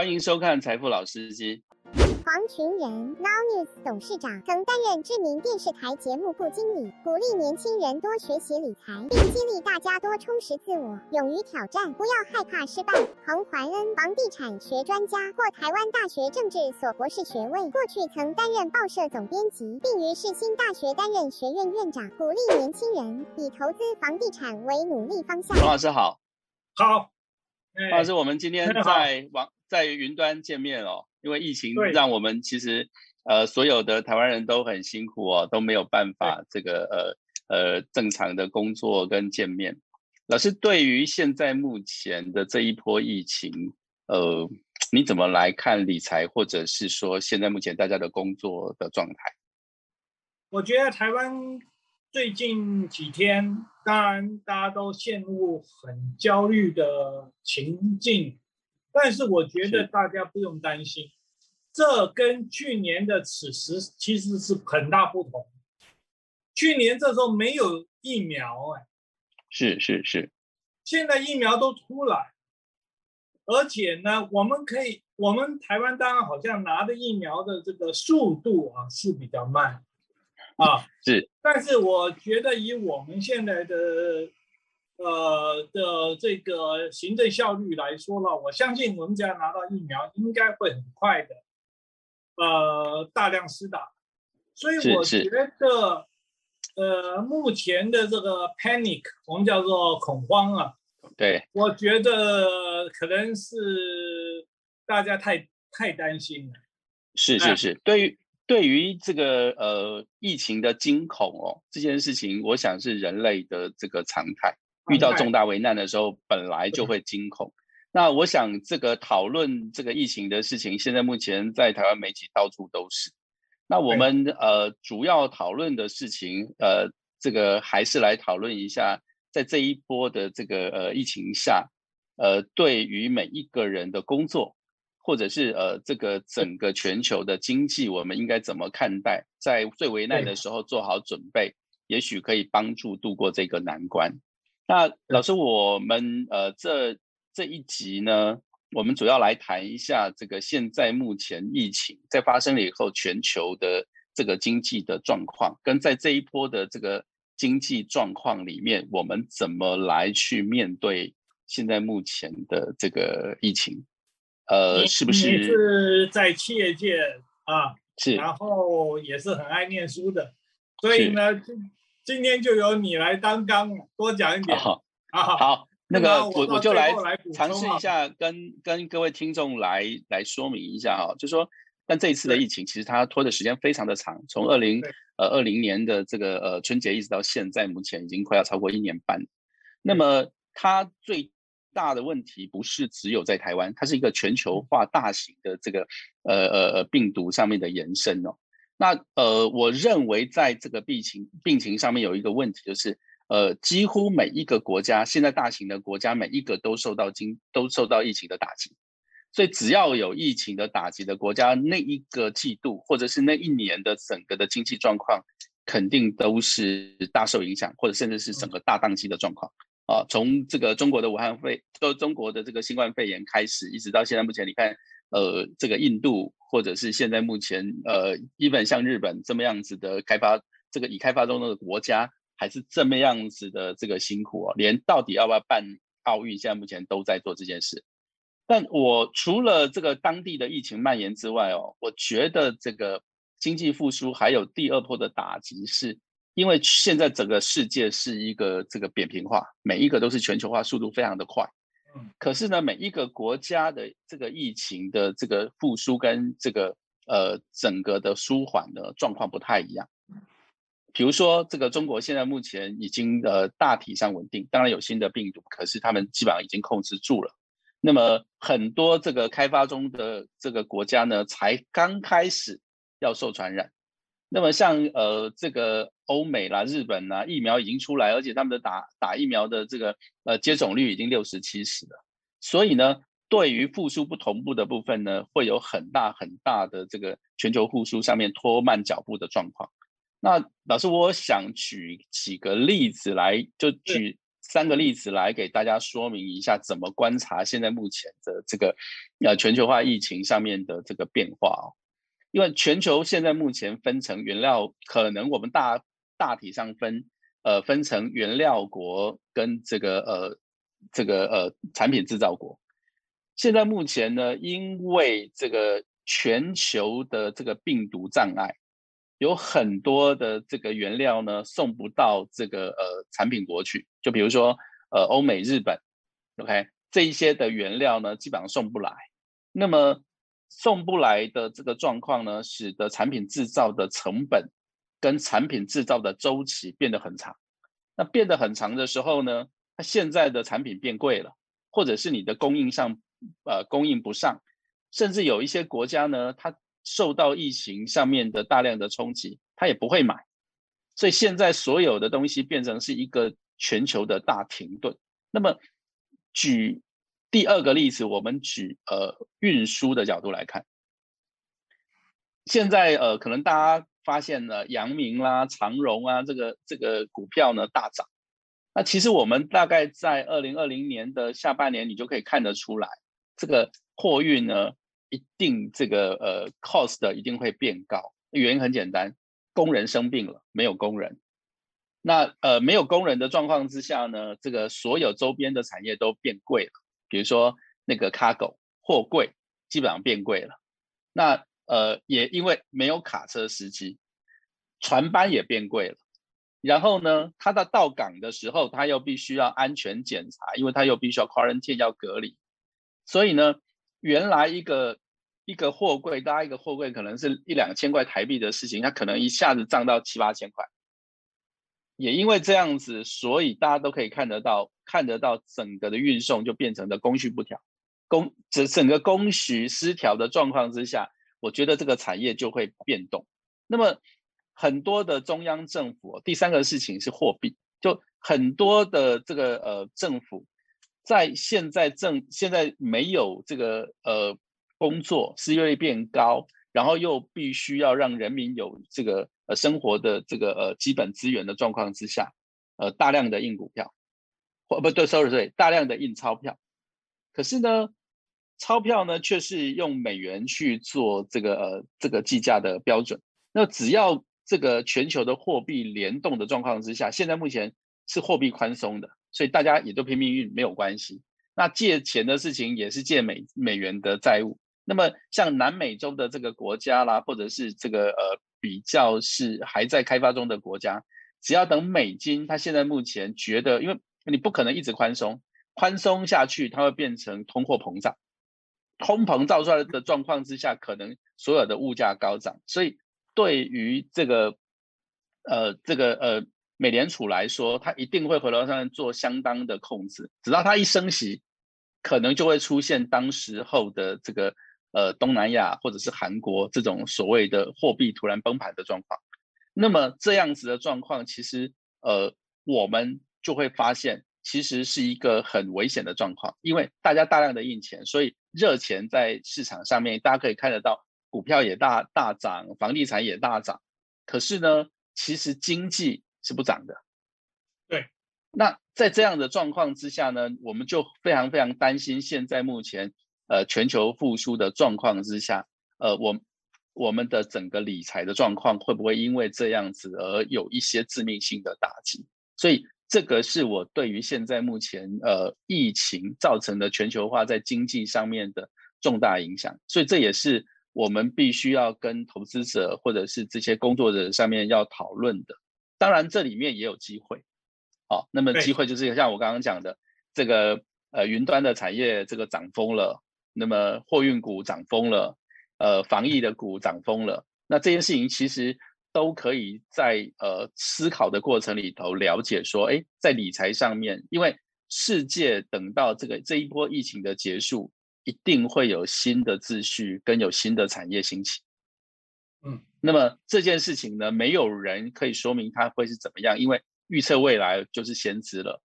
欢迎收看《财富老司机》。黄群仁，Now News 董事长，曾担任知名电视台节目部经理，鼓励年轻人多学习理财，并激励大家多充实自我，勇于挑战，不要害怕失败。彭怀恩，房地产学专家，获台湾大学政治所博士学位，过去曾担任报社总编辑，并于世新大学担任学院院长，鼓励年轻人以投资房地产为努力方向。彭老师好，好，彭老师，我们今天在网在云端见面哦。因为疫情让我们其实呃所有的台湾人都很辛苦哦，都没有办法这个呃呃正常的工作跟见面。老师对于现在目前的这一波疫情，呃，你怎么来看理财，或者是说现在目前大家的工作的状态？我觉得台湾最近几天，当然大家都陷入很焦虑的情境。但是我觉得大家不用担心，这跟去年的此时其实是很大不同。去年这时候没有疫苗，哎，是是是，现在疫苗都出来，而且呢，我们可以，我们台湾当然好像拿的疫苗的这个速度啊是比较慢，啊 是，但是我觉得以我们现在的。呃的这个行政效率来说呢，我相信我们只要拿到疫苗，应该会很快的，呃，大量施打。所以我觉得，呃，目前的这个 panic，我们叫做恐慌啊，对，我觉得可能是大家太太担心了。是是是，对于对于这个呃疫情的惊恐哦，这件事情，我想是人类的这个常态。遇到重大危难的时候，本来就会惊恐。那我想，这个讨论这个疫情的事情，现在目前在台湾媒体到处都是。那我们呃主要讨论的事情，呃，这个还是来讨论一下，在这一波的这个呃疫情下，呃，对于每一个人的工作，或者是呃这个整个全球的经济，我们应该怎么看待？在最危难的时候做好准备，也许可以帮助度过这个难关。那老师，我们呃这这一集呢，我们主要来谈一下这个现在目前疫情在发生了以后，全球的这个经济的状况，跟在这一波的这个经济状况里面，我们怎么来去面对现在目前的这个疫情？呃，是不是？是在企业界啊，是，然后也是很爱念书的，所以呢。今今天就由你来当纲，多讲一点。好，好，那个我我就来尝试一下，跟跟各位听众来来说明一下哈，就说，但这一次的疫情其实它拖的时间非常的长，从二零呃二零年的这个呃春节一直到现在，目前已经快要超过一年半。那么它最大的问题不是只有在台湾，它是一个全球化大型的这个呃呃呃病毒上面的延伸哦。那呃，我认为在这个病情病情上面有一个问题，就是呃，几乎每一个国家，现在大型的国家每一个都受到经都受到疫情的打击，所以只要有疫情的打击的国家，那一个季度或者是那一年的整个的经济状况，肯定都是大受影响，或者甚至是整个大宕机的状况啊。从这个中国的武汉肺，都中国的这个新冠肺炎开始，一直到现在目前，你看。呃，这个印度或者是现在目前呃基本像日本这么样子的开发，这个已开发中的国家还是这么样子的这个辛苦哦，连到底要不要办奥运，现在目前都在做这件事。但我除了这个当地的疫情蔓延之外哦，我觉得这个经济复苏还有第二波的打击，是因为现在整个世界是一个这个扁平化，每一个都是全球化，速度非常的快。可是呢，每一个国家的这个疫情的这个复苏跟这个呃整个的舒缓的状况不太一样。比如说，这个中国现在目前已经呃大体上稳定，当然有新的病毒，可是他们基本上已经控制住了。那么很多这个开发中的这个国家呢，才刚开始要受传染。那么像呃这个欧美啦、日本啦，疫苗已经出来，而且他们的打打疫苗的这个呃接种率已经六十七十了，所以呢，对于复苏不同步的部分呢，会有很大很大的这个全球复苏上面拖慢脚步的状况。那老师，我想举几个例子来，就举三个例子来给大家说明一下，怎么观察现在目前的这个呃全球化疫情上面的这个变化哦。因为全球现在目前分成原料，可能我们大大体上分呃分成原料国跟这个呃这个呃产品制造国。现在目前呢，因为这个全球的这个病毒障碍，有很多的这个原料呢送不到这个呃产品国去。就比如说呃欧美、日本，OK 这一些的原料呢基本上送不来。那么送不来的这个状况呢，使得产品制造的成本跟产品制造的周期变得很长。那变得很长的时候呢，它现在的产品变贵了，或者是你的供应上。呃，供应不上，甚至有一些国家呢，它受到疫情上面的大量的冲击，它也不会买，所以现在所有的东西变成是一个全球的大停顿。那么，举第二个例子，我们举呃运输的角度来看，现在呃可能大家发现了阳明啦、长荣啊这个这个股票呢大涨，那其实我们大概在二零二零年的下半年，你就可以看得出来。这个货运呢，一定这个呃 cost 一定会变高，原因很简单，工人生病了，没有工人，那呃没有工人的状况之下呢，这个所有周边的产业都变贵了，比如说那个 cargo 货柜基本上变贵了，那呃也因为没有卡车司机，船班也变贵了，然后呢，他到到港的时候，他又必须要安全检查，因为他又必须要 quarantine 要隔离。所以呢，原来一个一个货柜搭一个货柜可能是一两千块台币的事情，它可能一下子涨到七八千块。也因为这样子，所以大家都可以看得到，看得到整个的运送就变成了供需不调，供整整个供需失调的状况之下，我觉得这个产业就会变动。那么很多的中央政府，第三个事情是货币，就很多的这个呃政府。在现在正现在没有这个呃工作，失业率变高，然后又必须要让人民有这个呃生活的这个呃基本资源的状况之下，呃大量的印股票，或不对，sorry sorry，大量的印钞票。可是呢，钞票呢却是用美元去做这个呃这个计价的标准。那只要这个全球的货币联动的状况之下，现在目前是货币宽松的。所以大家也都拼命运没有关系。那借钱的事情也是借美美元的债务。那么像南美洲的这个国家啦，或者是这个呃比较是还在开发中的国家，只要等美金，它现在目前觉得，因为你不可能一直宽松，宽松下去它会变成通货膨胀，通膨造出来的状况之下，可能所有的物价高涨。所以对于这个呃这个呃。美联储来说，它一定会回头上面做相当的控制，直到它一升息，可能就会出现当时候的这个呃东南亚或者是韩国这种所谓的货币突然崩盘的状况。那么这样子的状况，其实呃我们就会发现，其实是一个很危险的状况，因为大家大量的印钱，所以热钱在市场上面，大家可以看得到，股票也大大涨，房地产也大涨。可是呢，其实经济是不涨的，对。那在这样的状况之下呢，我们就非常非常担心，现在目前呃全球复苏的状况之下，呃，我我们的整个理财的状况会不会因为这样子而有一些致命性的打击？所以这个是我对于现在目前呃疫情造成的全球化在经济上面的重大影响。所以这也是我们必须要跟投资者或者是这些工作者上面要讨论的。当然，这里面也有机会，好，那么机会就是像我刚刚讲的，这个呃云端的产业这个涨疯了，那么货运股涨疯了，呃防疫的股涨疯了，那这件事情其实都可以在呃思考的过程里头了解说，哎，在理财上面，因为世界等到这个这一波疫情的结束，一定会有新的秩序跟有新的产业兴起。嗯，那么这件事情呢，没有人可以说明它会是怎么样，因为预测未来就是先知了。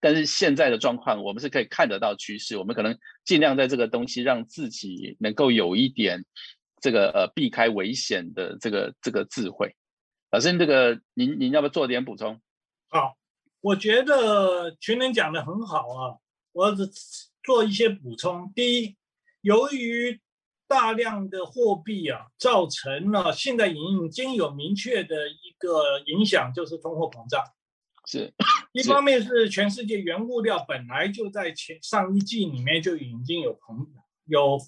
但是现在的状况，我们是可以看得到趋势，我们可能尽量在这个东西让自己能够有一点这个呃避开危险的这个这个智慧。老师，这个您您要不要做点补充？好，我觉得群人讲的很好啊，我只做一些补充。第一，由于大量的货币啊，造成了现在已经有明确的一个影响，就是通货膨胀。是，一方面是全世界原物料本来就在前上一季里面就已经有膨有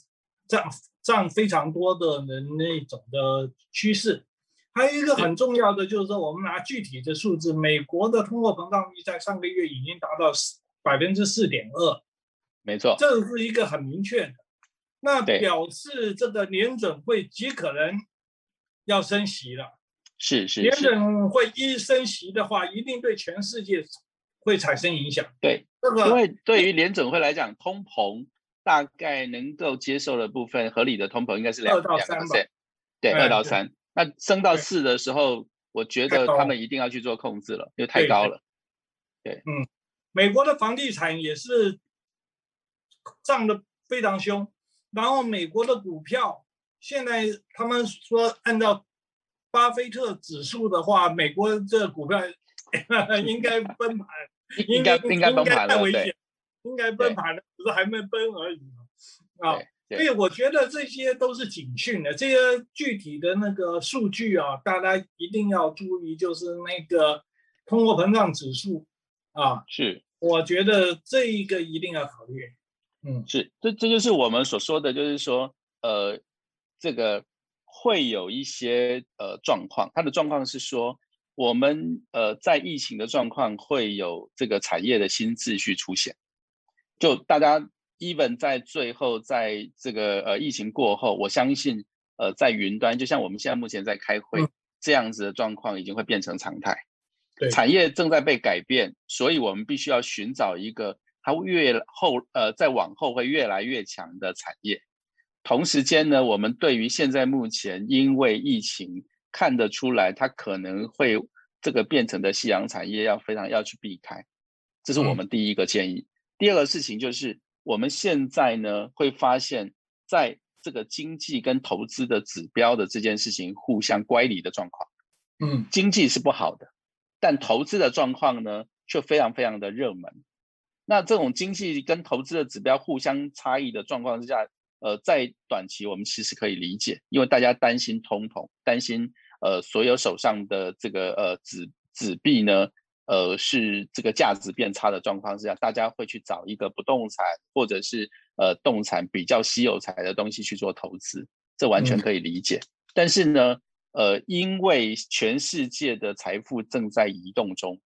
涨涨非常多的人那种的趋势。还有一个很重要的就是说，我们拿具体的数字，美国的通货膨胀率在上个月已经达到百分之四点二，没错，这是一个很明确的。那表示这个联准会极可能要升息了。是是。联准会一升息的话，一定对全世界会产生影响。对，这个因为对于联准会来讲，通膨大概能够接受的部分，合理的通膨应该是两到三对，二到三。那升到四的时候，我觉得他们一定要去做控制了，因为太高了。对，嗯，美国的房地产也是涨得非常凶，然后美国的股票现在他们说按照巴菲特指数的话，美国这股票 应该崩盘，应该应该崩盘了，对，应该崩盘了，只是还没崩而已啊。所以我觉得这些都是警讯的，这些具体的那个数据啊，大家一定要注意，就是那个通货膨胀指数啊，是，我觉得这一个一定要考虑。嗯，是，这这就是我们所说的，就是说，呃，这个会有一些呃状况，它的状况是说，我们呃在疫情的状况会有这个产业的新秩序出现，就大家。even 在最后，在这个呃疫情过后，我相信呃在云端，就像我们现在目前在开会这样子的状况，已经会变成常态。对，产业正在被改变，所以我们必须要寻找一个它越后呃在往后会越来越强的产业。同时间呢，我们对于现在目前因为疫情看得出来，它可能会这个变成的夕阳产业，要非常要去避开。这是我们第一个建议。第二个事情就是。我们现在呢会发现，在这个经济跟投资的指标的这件事情互相乖离的状况，嗯，经济是不好的，但投资的状况呢却非常非常的热门。那这种经济跟投资的指标互相差异的状况之下，呃，在短期我们其实可以理解，因为大家担心通膨，担心呃所有手上的这个呃纸纸币呢。呃，是这个价值变差的状况之下，大家会去找一个不动产或者是呃动产比较稀有财的东西去做投资，这完全可以理解。但是呢，呃，因为全世界的财富正在移动中，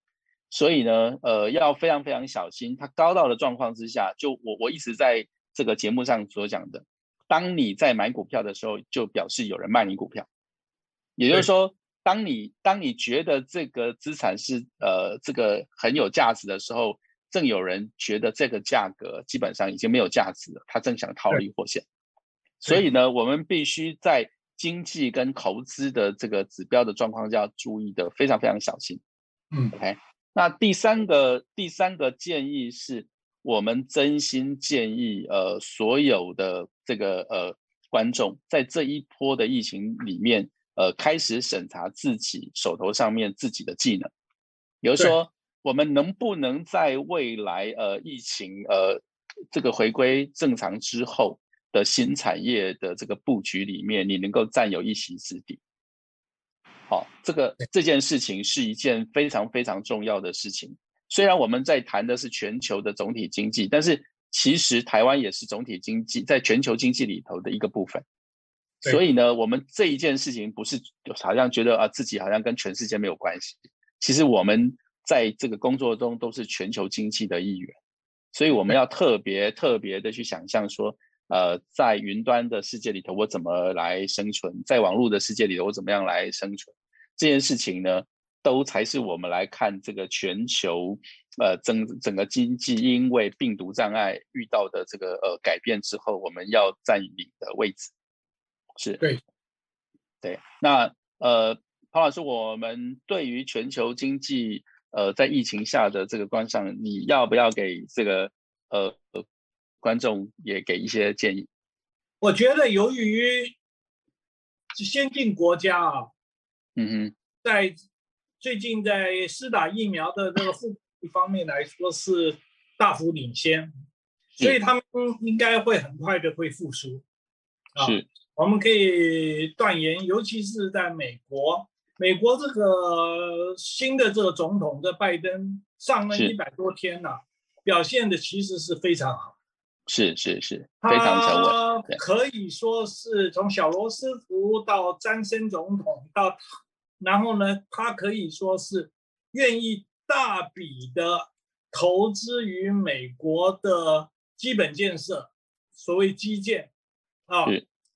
所以呢，呃，要非常非常小心。它高到的状况之下，就我我一直在这个节目上所讲的，当你在买股票的时候，就表示有人卖你股票，也就是说。当你当你觉得这个资产是呃这个很有价值的时候，正有人觉得这个价格基本上已经没有价值了，他正想套利获现。所以呢，我们必须在经济跟投资的这个指标的状况下注意的非常非常小心。嗯，OK。那第三个第三个建议是我们真心建议呃所有的这个呃观众在这一波的疫情里面。呃，开始审查自己手头上面自己的技能，比如说，我们能不能在未来呃疫情呃这个回归正常之后的新产业的这个布局里面，你能够占有一席之地？好，这个这件事情是一件非常非常重要的事情。虽然我们在谈的是全球的总体经济，但是其实台湾也是总体经济在全球经济里头的一个部分。所以呢，我们这一件事情不是好像觉得啊自己好像跟全世界没有关系，其实我们在这个工作中都是全球经济的一员，所以我们要特别特别的去想象说，呃，在云端的世界里头我怎么来生存，在网络的世界里头我怎么样来生存，这件事情呢，都才是我们来看这个全球呃整整个经济因为病毒障碍遇到的这个呃改变之后，我们要占领的位置。是对，对，那呃，庞老师，我们对于全球经济呃在疫情下的这个观上，你要不要给这个呃观众也给一些建议？我觉得由于先进国家啊，嗯哼，在最近在施打疫苗的这个覆一方面来说是大幅领先，所以他们应该会很快的会复苏。啊，我们可以断言，尤其是在美国，美国这个新的这个总统的拜登上任一百多天了，表现的其实是非常好。是是是，非常沉稳。可以说是从小罗斯福到詹森总统到，然后呢，他可以说是愿意大笔的投资于美国的基本建设，所谓基建啊，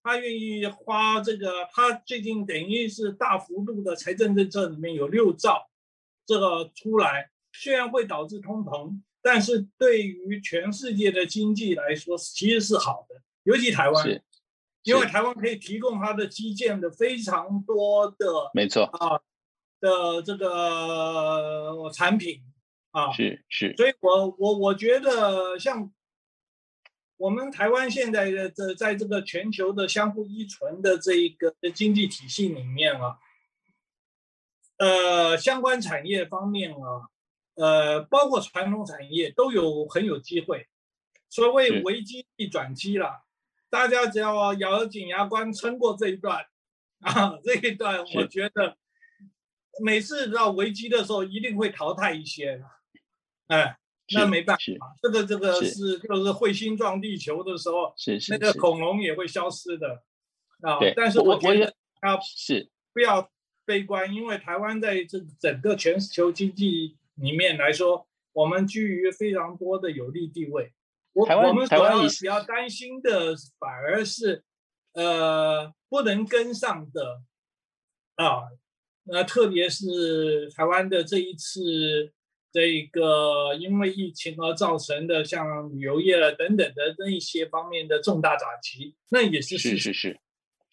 他愿意花这个，他最近等于是大幅度的财政政策里面有六兆这个出来，虽然会导致通膨。但是对于全世界的经济来说，其实是好的，尤其台湾，因为台湾可以提供它的基建的非常多的，没错。啊的这个产品啊，是是，所以我我我觉得像我们台湾现在的这在这个全球的相互依存的这一个经济体系里面啊，呃，相关产业方面啊。呃，包括传统产业都有很有机会，所谓危机一转机了，大家只要咬紧牙关撑过这一段，啊，这一段我觉得每次到危机的时候一定会淘汰一些，哎，那没办法，这个这个是就是彗星撞地球的时候，是是那个恐龙也会消失的，啊，但是我觉得啊是。不要悲观，因为台湾在这整个全球经济。里面来说，我们居于非常多的有利地位。我我们主要比较担心的反而是，呃，不能跟上的啊，那特别是台湾的这一次这个因为疫情而造成的，像旅游业等等的那一些方面的重大打击，那也是是是是。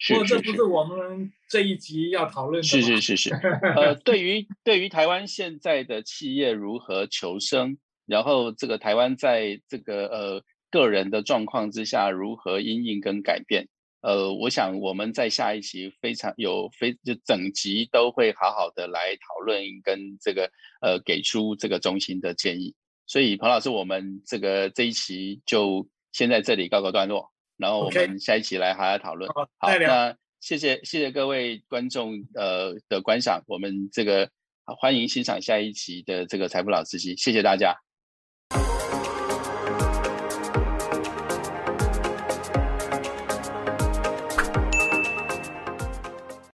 不过这不是我们这一集要讨论的。是是是是。呃，对于对于台湾现在的企业如何求生，然后这个台湾在这个呃个人的状况之下如何因应跟改变，呃，我想我们在下一期非常有非就整集都会好好的来讨论跟这个呃给出这个中心的建议。所以彭老师，我们这个这一期就先在这里告个段落。然后我们下一期来好好讨论。好，那谢谢谢谢各位观众呃的观赏，我们这个欢迎欣赏下一期的这个财富老司机，谢谢大家。